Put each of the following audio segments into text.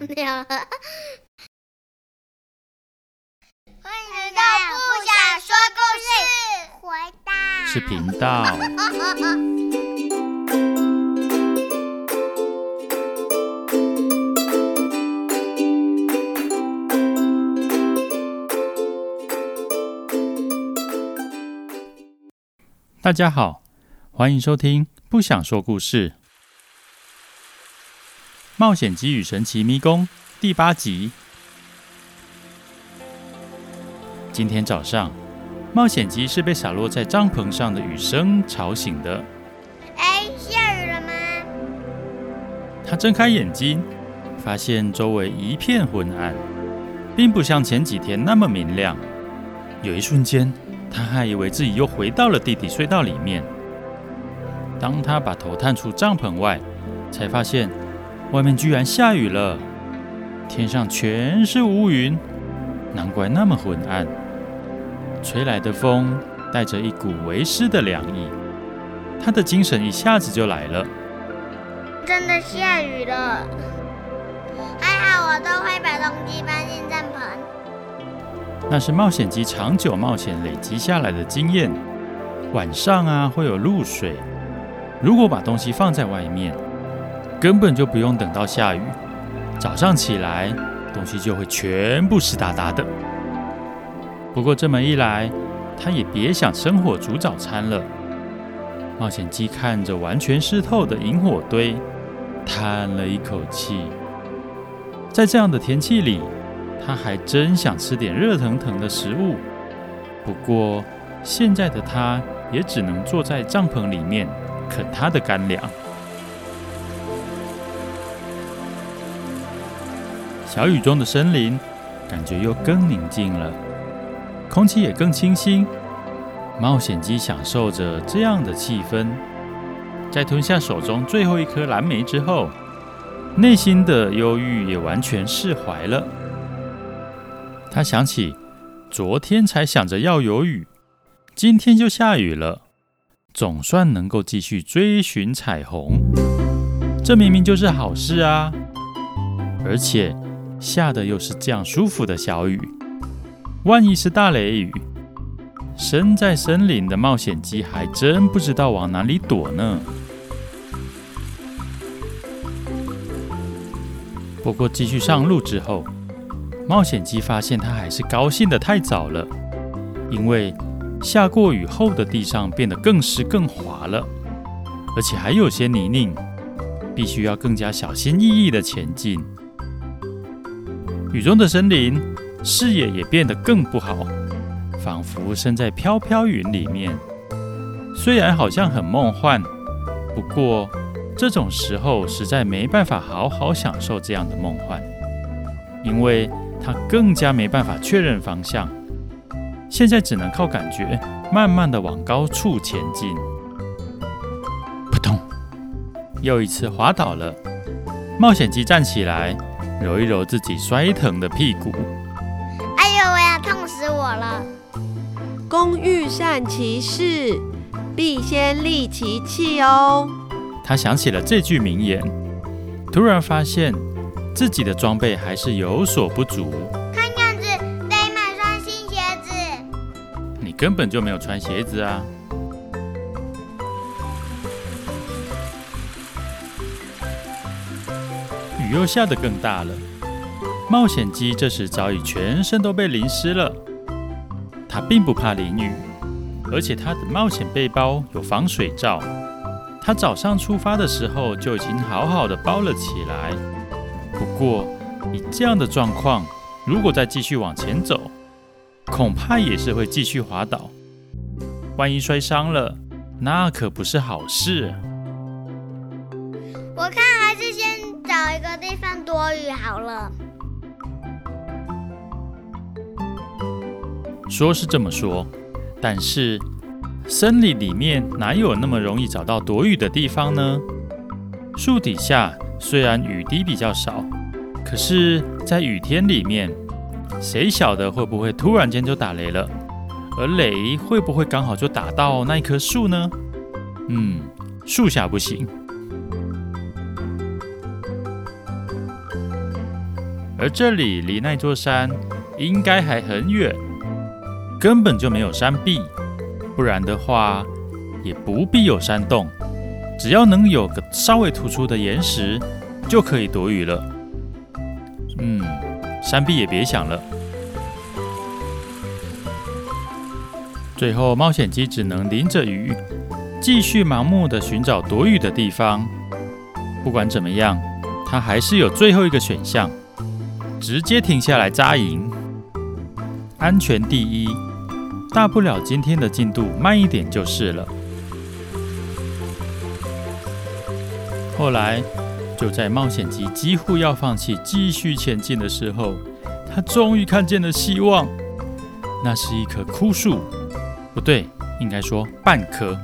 没有了。欢迎来到不想说故事，回答是频道。大家好，欢迎收听不想说故事。《冒险鸡与神奇迷宫》第八集。今天早上，冒险鸡是被洒落在帐篷上的雨声吵醒的。哎，下雨了吗？他睁开眼睛，发现周围一片昏暗，并不像前几天那么明亮。有一瞬间，他还以为自己又回到了地底隧道里面。当他把头探出帐篷外，才发现。外面居然下雨了，天上全是乌云，难怪那么昏暗。吹来的风带着一股微湿的凉意，他的精神一下子就来了。真的下雨了，还好我都会把东西搬进帐篷。那是冒险鸡长久冒险累积下来的经验。晚上啊，会有露水，如果把东西放在外面。根本就不用等到下雨，早上起来东西就会全部湿哒哒的。不过这么一来，他也别想生火煮早餐了。冒险鸡看着完全湿透的萤火堆，叹了一口气。在这样的天气里，他还真想吃点热腾腾的食物。不过现在的他也只能坐在帐篷里面啃他的干粮。小雨中的森林，感觉又更宁静了，空气也更清新。冒险鸡享受着这样的气氛，在吞下手中最后一颗蓝莓之后，内心的忧郁也完全释怀了。他想起昨天才想着要有雨，今天就下雨了，总算能够继续追寻彩虹。这明明就是好事啊！而且。下的又是这样舒服的小雨，万一是大雷雨，身在森林的冒险鸡还真不知道往哪里躲呢。不过继续上路之后，冒险鸡发现它还是高兴的太早了，因为下过雨后的地上变得更湿更滑了，而且还有些泥泞，必须要更加小心翼翼的前进。雨中的森林，视野也变得更不好，仿佛身在飘飘云里面。虽然好像很梦幻，不过这种时候实在没办法好好享受这样的梦幻，因为他更加没办法确认方向。现在只能靠感觉，慢慢的往高处前进。扑通，又一次滑倒了。冒险鸡站起来。揉一揉自己摔疼的屁股，哎呦，我要痛死我了！工欲善其事，必先利其器哦。他想起了这句名言，突然发现自己的装备还是有所不足。看样子得买双新鞋子。你根本就没有穿鞋子啊！雨又下得更大了，冒险鸡这时早已全身都被淋湿了。他并不怕淋雨，而且他的冒险背包有防水罩。他早上出发的时候就已经好好的包了起来。不过，以这样的状况，如果再继续往前走，恐怕也是会继续滑倒。万一摔伤了，那可不是好事。我看还是先。找一个地方躲雨好了。说是这么说，但是森林里面哪有那么容易找到躲雨的地方呢？树底下虽然雨滴比较少，可是，在雨天里面，谁晓得会不会突然间就打雷了？而雷会不会刚好就打到那一棵树呢？嗯，树下不行。而这里离那座山应该还很远，根本就没有山壁，不然的话也不必有山洞，只要能有个稍微突出的岩石就可以躲雨了。嗯，山壁也别想了。最后，冒险鸡只能淋着雨，继续盲目的寻找躲雨的地方。不管怎么样，他还是有最后一个选项。直接停下来扎营，安全第一，大不了今天的进度慢一点就是了。后来，就在冒险鸡几乎要放弃继续前进的时候，他终于看见了希望。那是一棵枯树，不对，应该说半棵，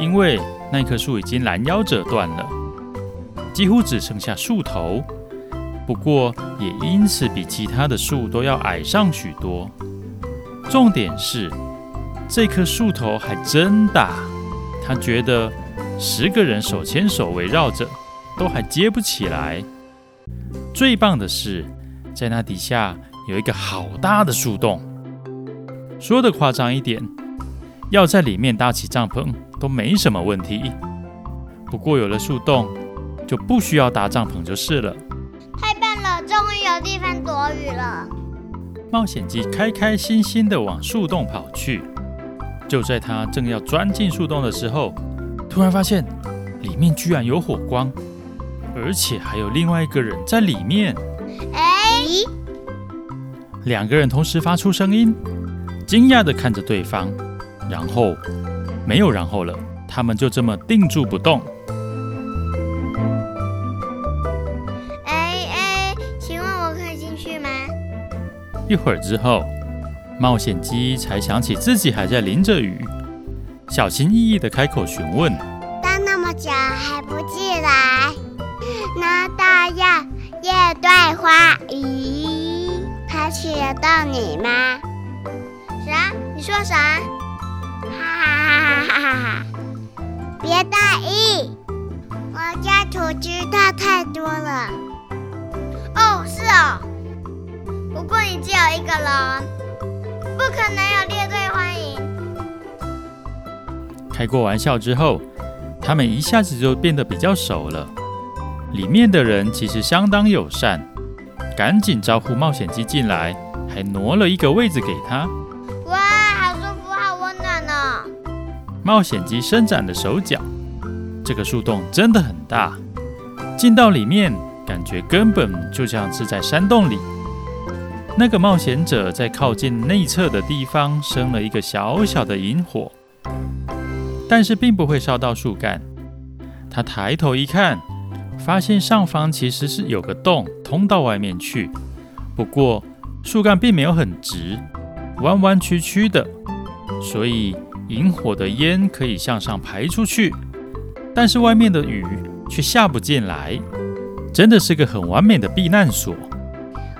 因为那棵树已经拦腰折断了，几乎只剩下树头。不过，也因此比其他的树都要矮上许多。重点是，这棵树头还真大。他觉得十个人手牵手围绕着，都还接不起来。最棒的是，在那底下有一个好大的树洞。说的夸张一点，要在里面搭起帐篷都没什么问题。不过有了树洞，就不需要搭帐篷就是了。躲雨了。冒险鸡开开心心地往树洞跑去。就在他正要钻进树洞的时候，突然发现里面居然有火光，而且还有另外一个人在里面。哎！两个人同时发出声音，惊讶地看着对方，然后没有然后了，他们就这么定住不动。一会儿之后，冒险鸡才想起自己还在淋着雨，小心翼翼地开口询问：“待那么久还不进来？难道要夜对花？咦，他吃得到你吗？”“啥？你说啥？”“哈哈哈哈哈哈！别大意，我家土知道太多了。”“哦，是哦。”不过你只有一个人，不可能有列队欢迎。开过玩笑之后，他们一下子就变得比较熟了。里面的人其实相当友善，赶紧招呼冒险鸡进来，还挪了一个位置给他。哇，好舒服，好温暖哦！冒险鸡伸展的手脚，这个树洞真的很大，进到里面，感觉根本就像是在山洞里。那个冒险者在靠近内侧的地方生了一个小小的营火，但是并不会烧到树干。他抬头一看，发现上方其实是有个洞通到外面去，不过树干并没有很直，弯弯曲曲的，所以萤火的烟可以向上排出去，但是外面的雨却下不进来，真的是个很完美的避难所。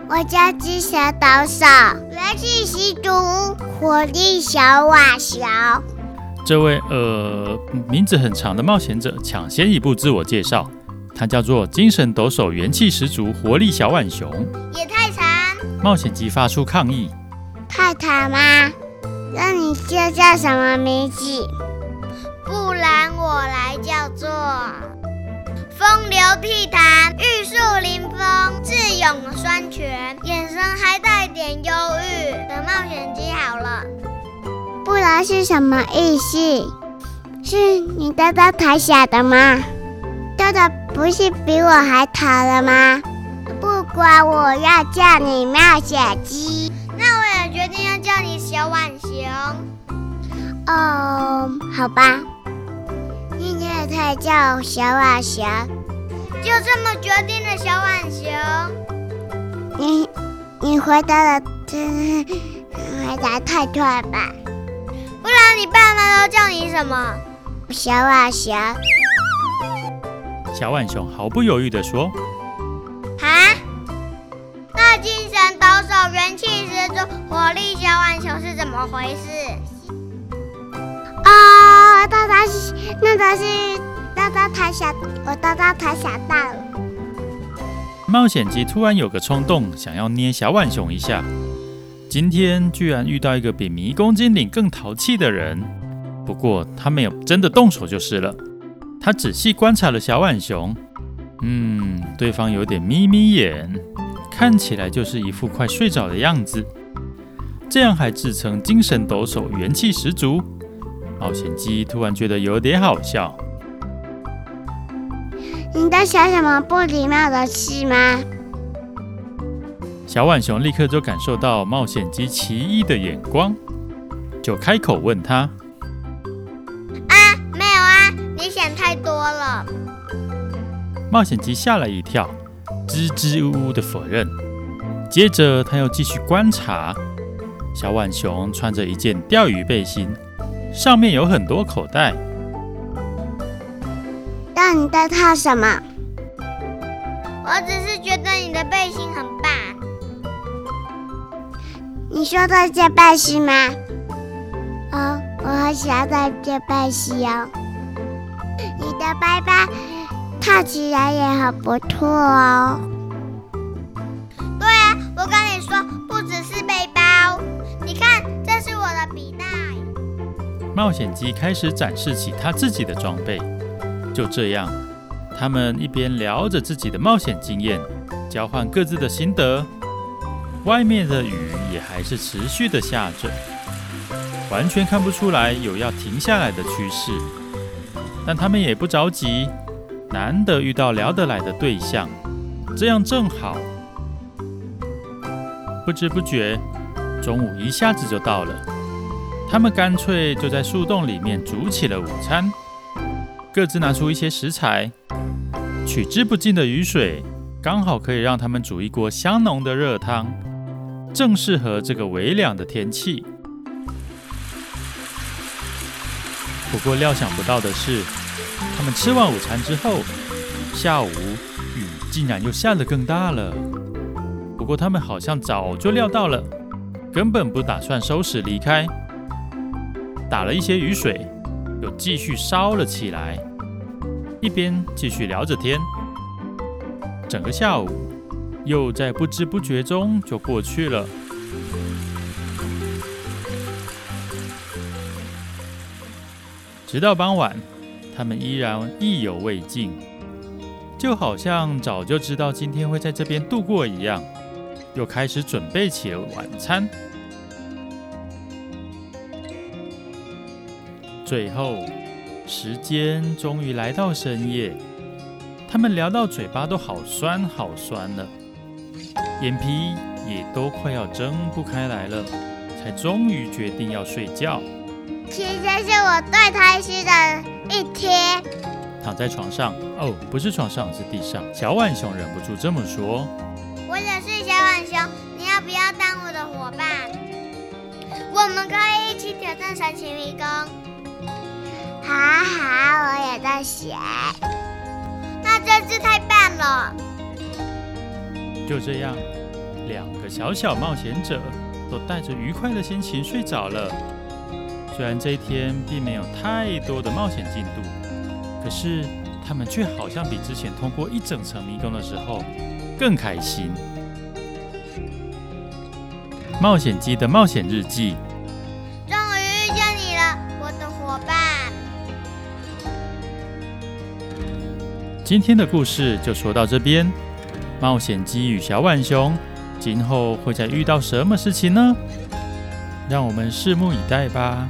我叫金蛇岛手，元气十足，火力小瓦小。这位呃名字很长的冒险者抢先一步自我介绍，他叫做精神抖擞，元气十足，活力小浣熊。也太长！冒险鸡发出抗议。太长吗？那你就叫什么名字？不然我来叫做。风流倜傥，玉树是什么意思？是你豆豆太小的吗？豆豆不是比我还淘了吗？不管，我要叫你冒险鸡。那我也决定要叫你小浣熊。哦，好吧。你也太叫小浣熊，就这么决定了。小浣熊，你你回答的真 回答太快吧？不然你爸妈都叫你什么？小浣熊。小浣熊毫不犹豫地说：“啊，那精神抖擞、元气十足、活力小浣熊是怎么回事？”哦，豆豆是那他是豆豆太小，我豆豆太小到了。冒险鸡突然有个冲动，想要捏小浣熊一下。今天居然遇到一个比迷宫精灵更淘气的人，不过他没有真的动手就是了。他仔细观察了小浣熊，嗯，对方有点眯眯眼，看起来就是一副快睡着的样子。这样还自称精神抖擞、元气十足。冒险鸡突然觉得有点好笑。你在想什么不礼貌的事吗？小浣熊立刻就感受到冒险鸡奇异的眼光，就开口问他：“啊，没有啊，你想太多了。”冒险鸡吓了一跳，支支吾吾的否认。接着他又继续观察，小浣熊穿着一件钓鱼背心，上面有很多口袋。但你在怕什么？我只是觉得你的背心很棒。你说的这半是吗？哦，我很喜欢这件背心哦。你的背包看起来也很不错哦。对啊，我跟你说，不只是背包。你看，这是我的笔袋。冒险鸡开始展示起他自己的装备。就这样，他们一边聊着自己的冒险经验，交换各自的心得。外面的雨也还是持续的下着，完全看不出来有要停下来的趋势。但他们也不着急，难得遇到聊得来的对象，这样正好。不知不觉，中午一下子就到了。他们干脆就在树洞里面煮起了午餐，各自拿出一些食材，取之不尽的雨水，刚好可以让他们煮一锅香浓的热汤。正适合这个微凉的天气。不过料想不到的是，他们吃完午餐之后，下午雨竟然又下得更大了。不过他们好像早就料到了，根本不打算收拾离开。打了一些雨水，又继续烧了起来，一边继续聊着天。整个下午。又在不知不觉中就过去了，直到傍晚，他们依然意犹未尽，就好像早就知道今天会在这边度过一样，又开始准备起了晚餐。最后，时间终于来到深夜，他们聊到嘴巴都好酸好酸了。眼皮也都快要睁不开来了，才终于决定要睡觉。今天是我最开心的一天。躺在床上，哦，不是床上，是地上。小浣熊忍不住这么说：“我想是小浣熊，你要不要当我的伙伴？我们可以一起挑战神奇迷宫。”好好，我也在写。那真是太棒了。就这样，两个小小冒险者都带着愉快的心情睡着了。虽然这一天并没有太多的冒险进度，可是他们却好像比之前通过一整层迷宫的时候更开心。冒险机的冒险日记。终于遇见你了，我的伙伴。今天的故事就说到这边。冒险鸡与小浣熊，今后会再遇到什么事情呢？让我们拭目以待吧。